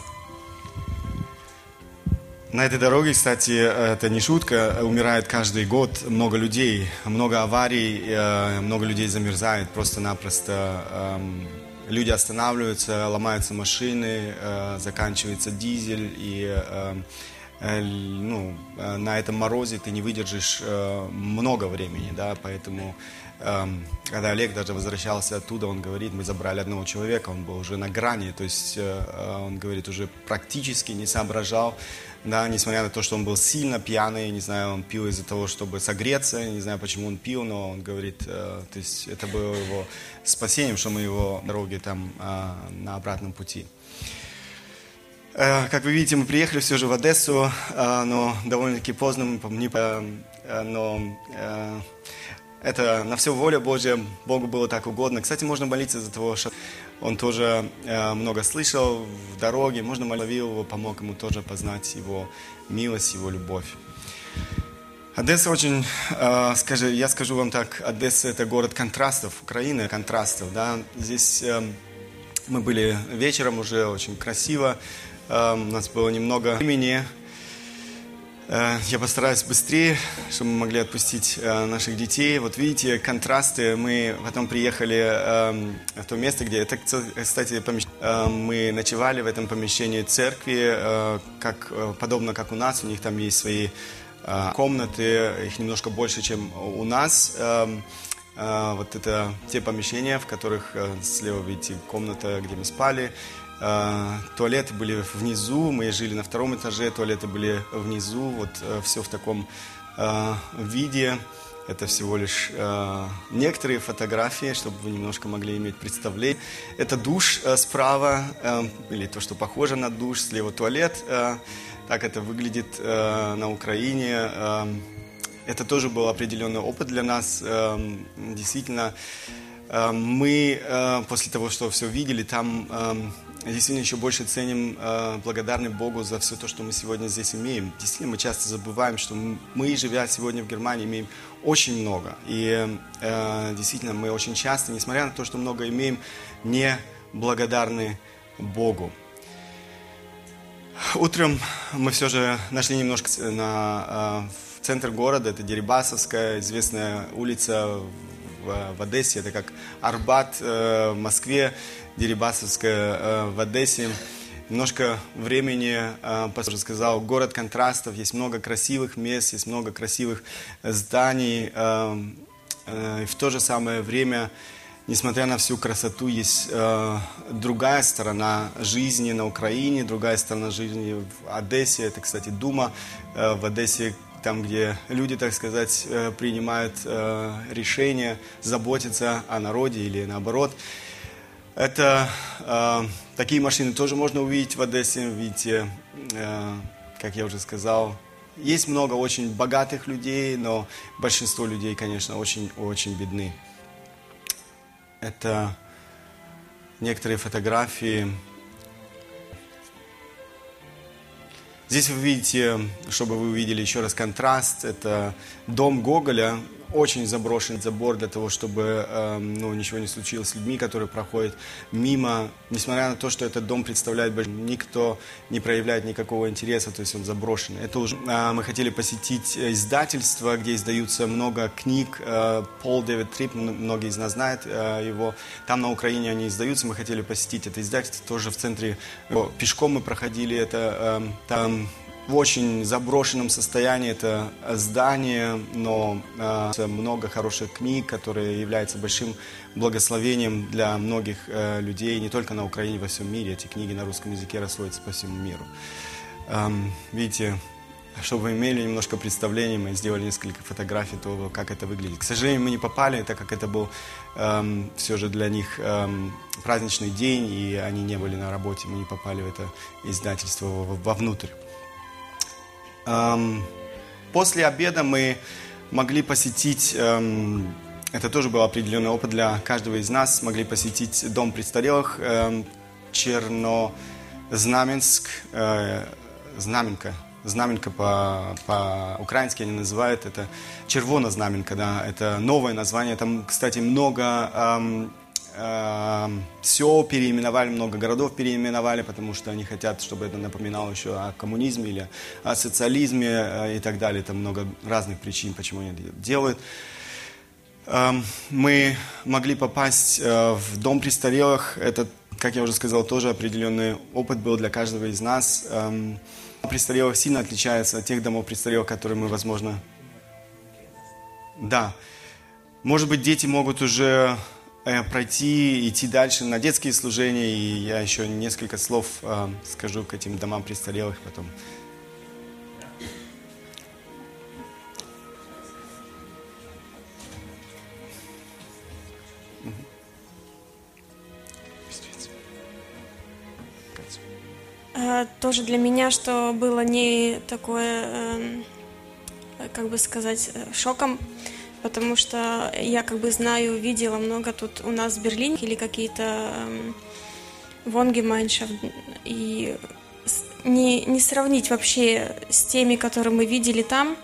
На этой дороге, кстати, это не шутка, умирает каждый год много людей, много аварий, э, много людей замерзает просто-напросто. Эм, люди останавливаются, ломаются машины, э, заканчивается дизель, и э, ну, на этом морозе ты не выдержишь много времени, да, поэтому эм, когда Олег даже возвращался оттуда, он говорит, мы забрали одного человека, он был уже на грани, то есть он говорит, уже практически не соображал, да, несмотря на то, что он был сильно пьяный, не знаю, он пил из-за того, чтобы согреться, не знаю, почему он пил, но он говорит, э, то есть это было его спасением, что мы его дороги там э, на обратном пути. Э, как вы видите, мы приехали все же в Одессу, э, но довольно-таки поздно, мы не, э, но э, это на все воля Божья, Богу было так угодно. Кстати, можно молиться за того, что он тоже э, много слышал в дороге, можно молил его, помог ему тоже познать его милость, его любовь. Одесса очень, э, скажи, я скажу вам так, Одесса это город контрастов, Украина контрастов, да. Здесь э, мы были вечером уже очень красиво, у нас было немного времени. Я постараюсь быстрее, чтобы мы могли отпустить наших детей. Вот видите, контрасты. Мы потом приехали в то место, где это, кстати, мы ночевали в этом помещении церкви, как, подобно как у нас. У них там есть свои комнаты, их немножко больше, чем у нас. Вот это те помещения, в которых слева видите комната, где мы спали. Туалеты были внизу, мы жили на втором этаже, туалеты были внизу. Вот все в таком виде. Это всего лишь э, некоторые фотографии, чтобы вы немножко могли иметь представление. Это душ э, справа, э, или то, что похоже на душ, слева туалет. Э, так это выглядит э, на Украине. Э, это тоже был определенный опыт для нас. Э, действительно, э, мы э, после того, что все видели, там э, действительно еще больше ценим, э, благодарны Богу за все то, что мы сегодня здесь имеем. Действительно, мы часто забываем, что мы, живя сегодня в Германии, имеем очень много. И э, действительно, мы очень часто, несмотря на то, что много имеем, не благодарны Богу. Утром мы все же нашли немножко на, э, в центр города, это Дерибасовская, известная улица в, в Одессе, это как Арбат э, в Москве, Дерибасовская э, в Одессе. Немножко времени, пастор сказал, город контрастов, есть много красивых мест, есть много красивых зданий, и в то же самое время несмотря на всю красоту, есть э, другая сторона жизни на Украине, другая сторона жизни в Одессе. Это, кстати, Дума э, в Одессе, там, где люди, так сказать, э, принимают э, решения заботиться о народе или наоборот. Это э, такие машины тоже можно увидеть в Одессе. Видите, э, как я уже сказал, есть много очень богатых людей, но большинство людей, конечно, очень-очень бедны. Это некоторые фотографии. Здесь вы видите, чтобы вы увидели еще раз контраст, это дом Гоголя, очень заброшен забор для того, чтобы э, ну, ничего не случилось с людьми, которые проходят мимо. Несмотря на то, что этот дом представляет, никто не проявляет никакого интереса, то есть он заброшен. Это уже э, мы хотели посетить издательство, где издаются много книг. Э, Пол Дэвид Трип, многие из нас знают э, его. Там на Украине они издаются. Мы хотели посетить это издательство тоже в центре. Пешком мы проходили это. Э, там в очень заброшенном состоянии это здание, но э, много хороших книг, которые являются большим благословением для многих э, людей, не только на Украине, во всем мире. Эти книги на русском языке расходятся по всему миру. Эм, видите, чтобы вы имели немножко представление, мы сделали несколько фотографий того, как это выглядит. К сожалению, мы не попали, так как это был эм, все же для них эм, праздничный день, и они не были на работе, мы не попали в это издательство вовнутрь. После обеда мы могли посетить, это тоже был определенный опыт для каждого из нас, могли посетить дом престарелых Чернознаменск, э, Знаменка, Знаменка по, по-украински они называют это Червона Знаменка, да, это новое название. Там, кстати, много эм, все переименовали, много городов переименовали, потому что они хотят, чтобы это напоминало еще о коммунизме или о социализме э, и так далее. Там много разных причин, почему они это делают. Мы могли попасть э, в дом престарелых. Это, как я уже сказал, тоже определенный опыт был для каждого из нас. Престарелых сильно отличается от тех домов престарелых, которые мы, возможно... Да. Может быть, дети могут уже пройти, идти дальше на детские служения, и я еще несколько слов э, скажу к этим домам престарелых потом. Э, тоже для меня, что было не такое, эм, как бы сказать, шоком, потому что я как бы знаю, видела много тут у нас в Берлине или какие-то э, Вонгемайншафт, и не, не сравнить вообще с теми, которые мы видели там.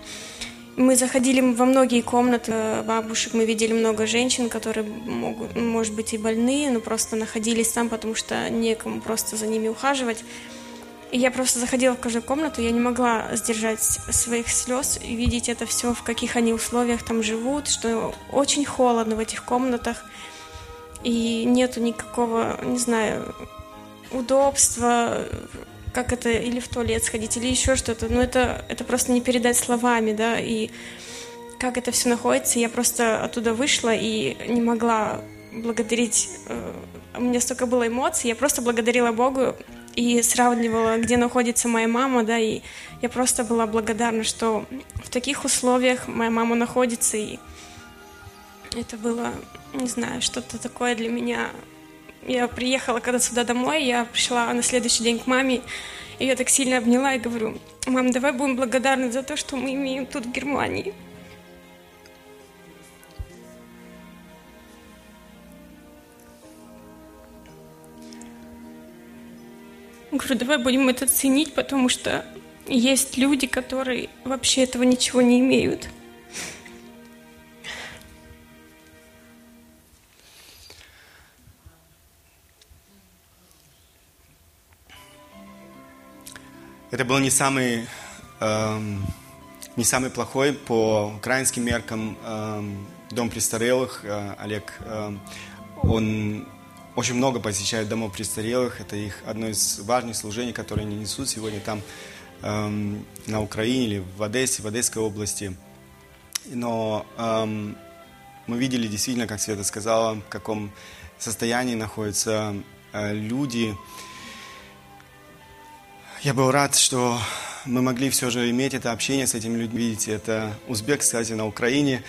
Мы заходили во многие комнаты бабушек, мы видели много женщин, которые могут, может быть, и больные, но просто находились там, потому что некому просто за ними ухаживать. И я просто заходила в каждую комнату, я не могла сдержать своих слез и видеть это все, в каких они условиях там живут, что очень холодно в этих комнатах, и нету никакого, не знаю, удобства, как это, или в туалет сходить, или еще что-то. Но это, это просто не передать словами, да, и как это все находится. Я просто оттуда вышла и не могла благодарить. Э, у меня столько было эмоций, я просто благодарила Богу и сравнивала, где находится моя мама, да, и я просто была благодарна, что в таких условиях моя мама находится, и это было, не знаю, что-то такое для меня я приехала когда сюда домой, я пришла на следующий день к маме, и я так сильно обняла и говорю, мам, давай будем благодарны за то, что мы имеем тут в Германии. Говорю, давай будем это ценить, потому что есть люди, которые вообще этого ничего не имеют. Это был не самый, эм, не самый плохой по украинским меркам эм, дом престарелых. Э, Олег, э, он очень много посещает домов престарелых. Это их одно из важных служений, которые они несут сегодня там эм, на Украине или в Одессе, в Одесской области. Но эм, мы видели действительно, как Света сказала, в каком состоянии находятся э, люди, я был рад, что мы могли все же иметь это общение с этими людьми. Видите, это узбек, кстати, на Украине.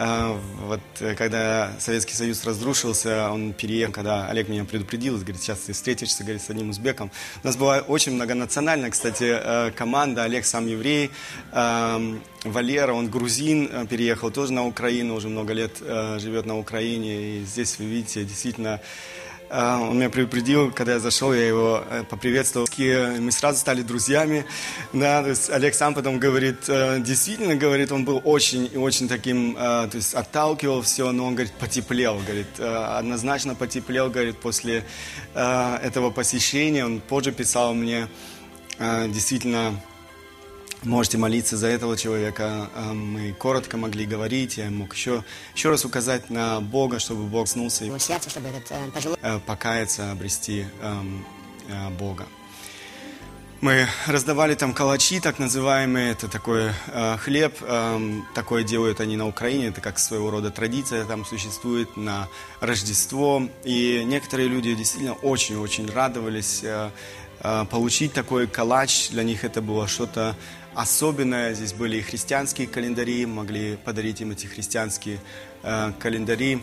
А, вот э, когда Советский Союз разрушился, он переехал, когда Олег меня предупредил, говорит, сейчас ты встретишься, говорит, с одним узбеком. У нас была очень многонациональная, кстати, э, команда. Олег сам еврей, Валера, он грузин, э, переехал тоже на Украину, уже много лет живет на Украине. И здесь вы видите, действительно, а, он меня предупредил, когда я зашел, я его э, поприветствовал. Мы сразу стали друзьями. Да, то есть Олег сам потом говорит, э, действительно, говорит, он был очень и очень таким, э, то есть отталкивал все, но он, говорит, потеплел, говорит, однозначно потеплел, говорит, после этого посещения. Он позже писал мне, действительно, Можете молиться за этого человека. А, мы коротко могли говорить. Я мог еще, еще раз указать на Бога, чтобы Бог снулся и сердце, чтобы этот, э, пожилой... Э, покаяться, обрести эм, э, Бога. Мы раздавали там калачи, так называемые, это такой э, хлеб, э, такое делают они на Украине, это как своего рода традиция там существует на Рождество. И некоторые люди действительно очень-очень радовались э, э, получить такой калач, для них это было что-то особенное. Здесь были и христианские календари, могли подарить им эти христианские э, календари.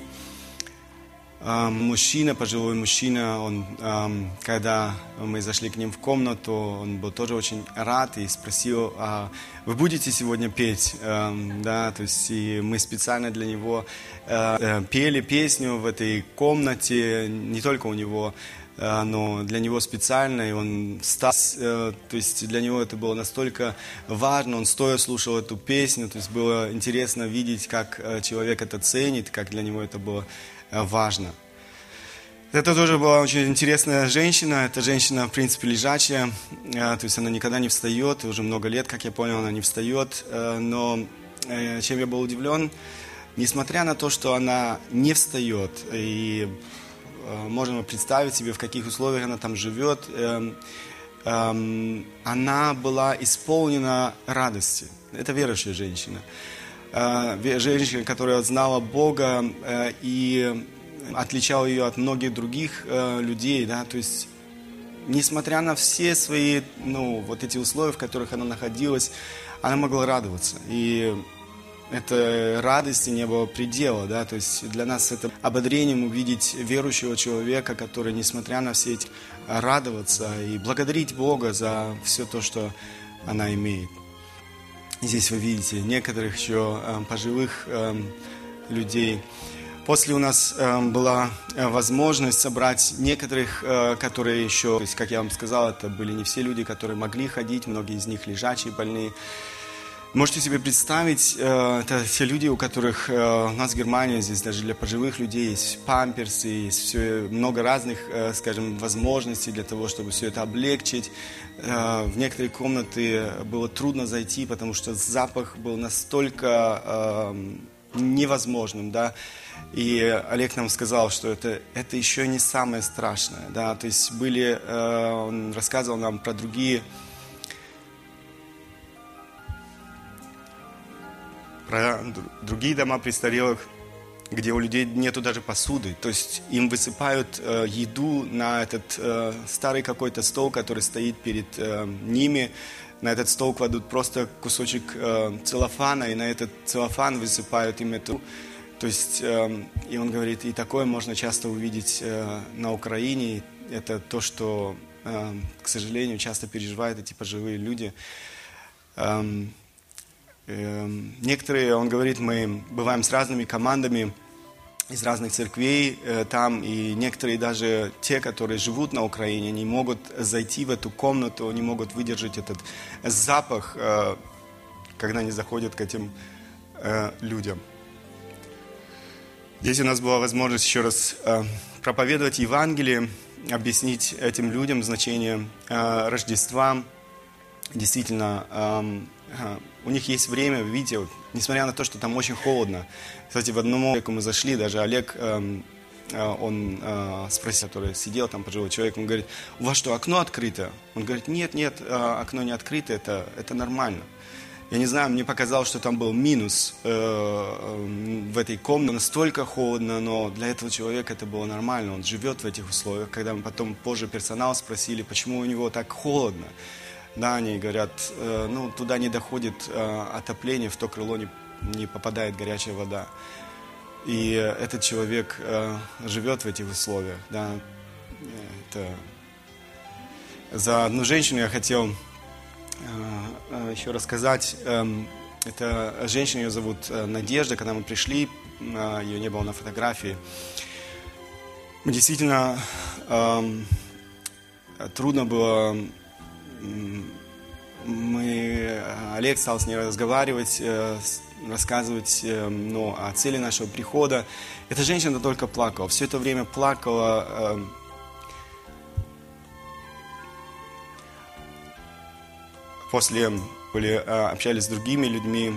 Э, мужчина, пожилой мужчина, он, э, когда мы зашли к ним в комнату, он был тоже очень рад и спросил, а вы будете сегодня петь? Э, да, то есть и мы специально для него э, э пели песню в этой комнате, не только у него Э, но для него специально, и он стал, э, то есть для него это было настолько важно, он стоя слушал эту песню, то есть было интересно видеть, как э, человек это ценит, как для него это было важно. Это тоже была очень интересная женщина, это женщина, в принципе, лежачая, то есть она никогда не встает, уже много лет, как я понял, она не встает, но чем я был удивлен, несмотря на то, что она не встает, и можем представить себе, в каких условиях она там живет, эм, эм, она была исполнена радости. Это верующая женщина. Э, женщина, которая знала Бога э, и отличала ее от многих других людей, да, то есть несмотря на все свои, ну, вот эти условия, в которых она находилась, она могла радоваться. И это радости не было предела, да, то есть для нас это ободрением увидеть верующего человека, который, несмотря на все эти, радоваться и благодарить Бога за все то, что она имеет. Здесь вы видите некоторых еще э, пожилых э, людей. После у нас была возможность собрать некоторых, которые еще, то есть, как я вам сказал, это были не все люди, которые могли ходить, многие из них лежачие, больные. Можете себе представить, э, это те люди, у которых э, у нас в Германии, здесь даже для пожилых людей есть памперсы, есть все, много разных, э, скажем, возможностей для того, чтобы все это облегчить. В некоторые комнаты было трудно зайти, потому что запах был настолько невозможным, да. И Олег нам сказал, что это, это еще не самое страшное, да. То есть были, он рассказывал нам про другие про другие дома престарелых, где у людей нету даже посуды. То есть им высыпают э, еду на этот э, старый какой-то стол, который стоит перед э, ними. На этот стол кладут просто кусочек э, целлофана, и на этот целлофан высыпают им эту... То есть, э, и он говорит, и такое можно часто увидеть э, на Украине. Это то, что, э, к сожалению, часто переживают эти пожилые люди. Эм, некоторые, он говорит, мы бываем с разными командами из разных церквей э, там, и некоторые даже те, которые живут на Украине, не могут зайти в эту комнату, не могут выдержать этот запах, э, когда они заходят к этим э, людям. Здесь у нас была возможность еще раз проповедовать Евангелие, объяснить этим людям значение Рождества. Действительно, эм, у них есть время, видите, вот, несмотря на то, что там очень холодно. Кстати, в одном веку мы зашли, даже Олег, эм, э, он э, спросил, который сидел там, пожилой человек, он говорит, у вас что, окно открыто? Он говорит, нет, нет, э, окно не открыто, это, это нормально. Я не знаю, мне показалось, что там был минус э, э, в этой комнате. Настолько холодно, но для этого человека это было нормально. Он живет в этих условиях. Когда мы потом позже персонал спросили, почему у него так холодно, да, они говорят, э, ну, туда не доходит э, отопление, в то крыло не, не попадает горячая вода. И этот человек э, живет в этих условиях, да. Это... За одну женщину я хотел еще рассказать. Эм, это женщина, ее зовут Надежда. Когда мы пришли, ее не было на фотографии. Мы действительно эм, трудно было мы, Олег стал с ней разговаривать, э, рассказывать э, ну, о цели нашего прихода. Эта женщина только плакала, все это время плакала. Э, после были, общались с другими людьми.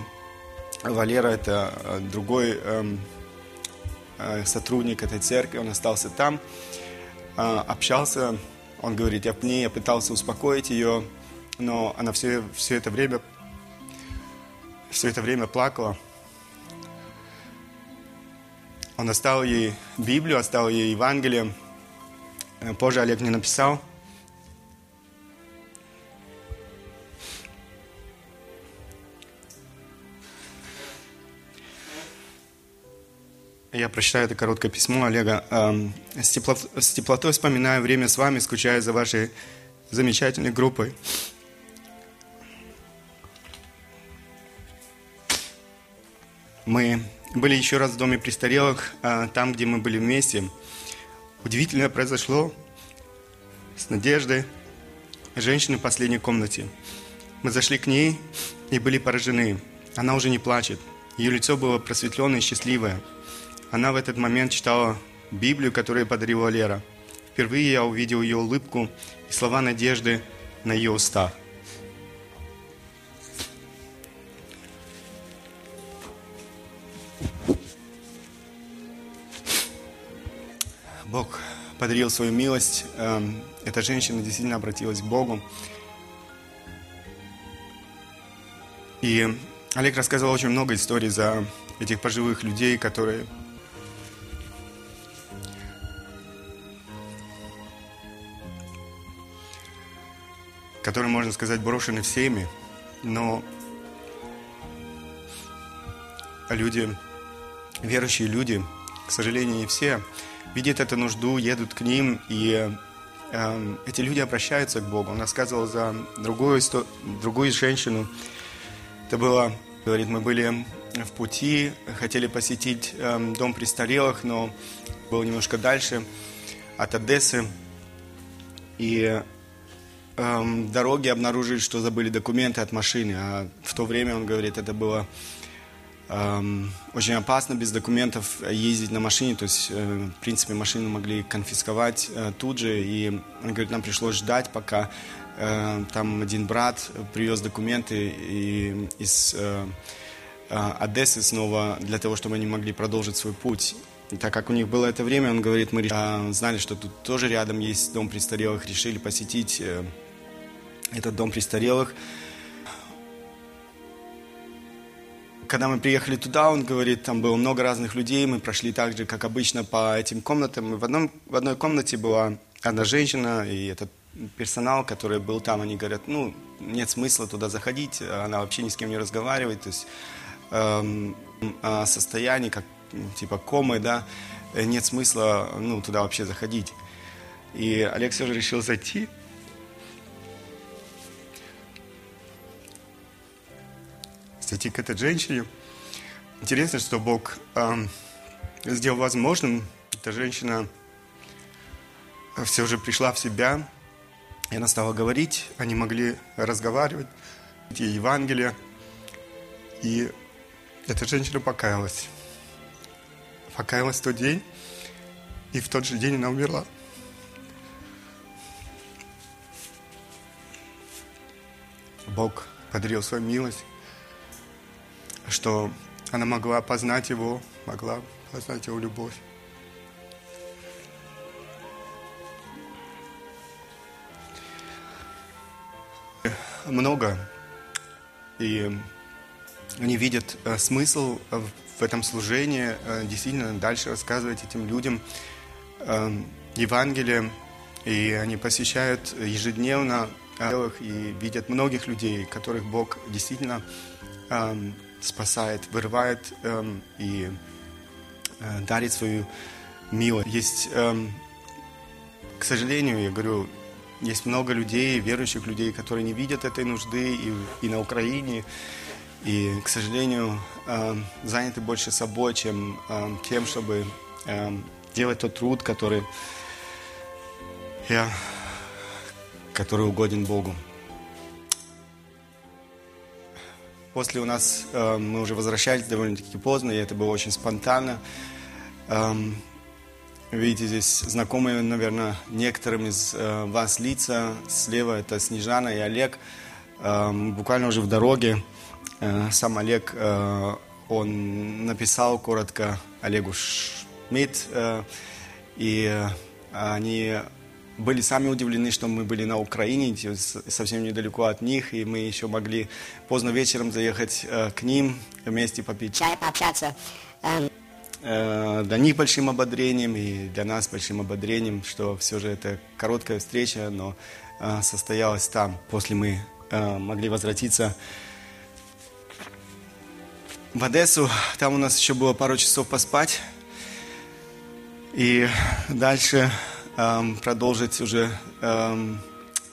Валера – это другой сотрудник этой церкви, он остался там, общался он говорит, я, мне, я пытался успокоить ее, но она все, все это время все это время плакала. Он оставил ей Библию, оставил ей Евангелие. Позже Олег мне написал. Я прочитаю это короткое письмо Олега. Эм, с, теплот, с теплотой вспоминаю время с вами, скучаю за вашей замечательной группой. Мы были еще раз в доме престарелых, э, там, где мы были вместе. Удивительное произошло с Надеждой, женщиной в последней комнате. Мы зашли к ней и были поражены. Она уже не плачет. Ее лицо было просветленное и счастливое – она в этот момент читала Библию, которую подарила Лера. Впервые я увидел ее улыбку и слова надежды на ее устах. Бог подарил свою милость. Эм, эта женщина действительно обратилась к Богу. И Олег рассказывал очень много историй за этих пожилых людей, которые которые, можно сказать, брошены всеми, но люди, верующие люди, к сожалению, не все, видят эту нужду, едут к ним, и э, эти люди обращаются к Богу. Он рассказывал за другую, другую женщину. Это было, говорит, мы были в пути, хотели посетить э, дом престарелых, но было немножко дальше от Одессы. И эм, дороге обнаружили, что забыли документы от машины. А в то время, он говорит, это было эм, очень опасно без документов ездить на машине. То есть, э, в принципе, машину могли конфисковать э, тут же. И, он говорит, нам пришлось ждать, пока э, там один брат привез документы и, из э, э, Одессы снова для того, чтобы они могли продолжить свой путь. И так как у них было это время, он говорит, мы э, знали, что тут тоже рядом есть дом престарелых, решили посетить э, этот дом престарелых. Когда мы приехали туда, он говорит, там было много разных людей, мы прошли так же, как обычно, по этим комнатам. В, одном, в одной комнате была одна женщина, и этот персонал, который был там, они говорят, ну, нет смысла туда заходить, она вообще ни с кем не разговаривает, то есть эм, о состоянии, как типа комы, да, нет смысла, ну, туда вообще заходить. И Олег все же решил зайти, зайти к этой женщине. Интересно, что Бог э, сделал возможным. Эта женщина все же пришла в себя, и она стала говорить, они могли разговаривать, и Евангелие. И эта женщина покаялась. Покаялась в тот день, и в тот же день она умерла. Бог подарил свою милость что она могла познать его, могла познать его любовь. Много. И они видят э, смысл в этом служении, э, действительно дальше рассказывать этим людям э, Евангелие. И они посещают ежедневно и видят многих людей, которых Бог действительно спасает, вырывает эм, и э, дарит свою милость. Есть, эм, к сожалению, я говорю, есть много людей, верующих людей, которые не видят этой нужды и, и на Украине, и, к сожалению, эм, заняты больше собой, чем эм, тем, чтобы эм, делать тот труд, который, я, который угоден Богу. После у нас э, мы уже возвращались довольно-таки поздно, и это было очень спонтанно. Эм, видите, здесь знакомые, наверное, некоторым из э, вас лица. Слева это Снежана и Олег. Эм, буквально уже в дороге э, сам Олег, э, он написал коротко Олегу Шмидт, э, и э, они были сами удивлены, что мы были на Украине, совсем недалеко от них, и мы еще могли поздно вечером заехать э, к ним, вместе попить чай, пообщаться. Эм. Э, для них большим ободрением и для нас большим ободрением, что все же это короткая встреча, но э, состоялась там. После мы могли возвратиться в Одессу. Там у нас еще было пару часов поспать. И дальше Эм, продолжить уже эм,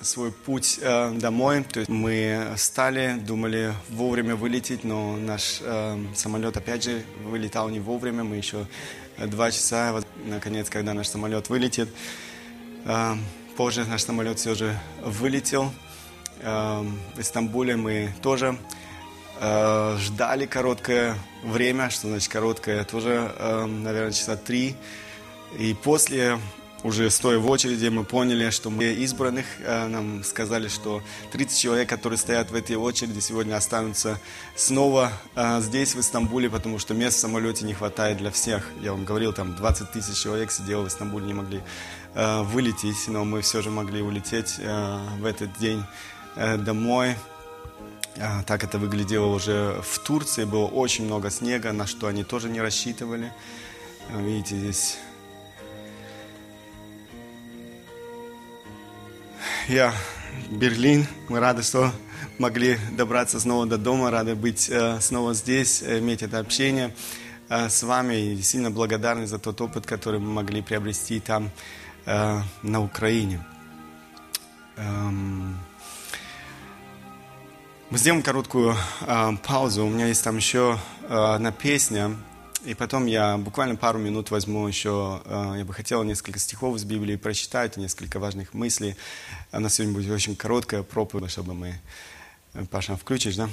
свой путь э, домой. То есть мы стали, думали вовремя вылететь, но наш э, самолет опять же вылетал не вовремя. Мы еще два часа, наконец, когда наш самолет вылетит. Э, позже наш самолет все же вылетел. Э, в Стамбуле мы тоже э, ждали короткое время, что значит короткое, тоже, э, наверное, часа три. И после уже стоя в очереди, мы поняли, что мы избранных. Э, нам сказали, что 30 человек, которые стоят в этой очереди, сегодня останутся снова э, здесь, в Истамбуле, потому что мест в самолете не хватает для всех. Я вам говорил, там 20 тысяч человек сидело в Истамбуле, не могли э, вылететь, но мы все же могли улететь в этот день домой. Так это выглядело уже в Турции. Было очень много снега, на что они тоже не рассчитывали. Видите, здесь я Берлин. Мы рады, что могли добраться снова до дома, рады быть э, снова здесь, иметь это общение э, с вами. И сильно благодарны за тот опыт, который мы могли приобрести там, э, на Украине. Эм... Мы сделаем короткую э, паузу. У меня есть там еще э, одна песня. И потом я буквально пару минут возьму еще, э, я бы хотел несколько стихов из Библии прочитать, несколько важных мыслей. Она сегодня будет очень короткая проповедь, чтобы мы... Паша, включишь, да?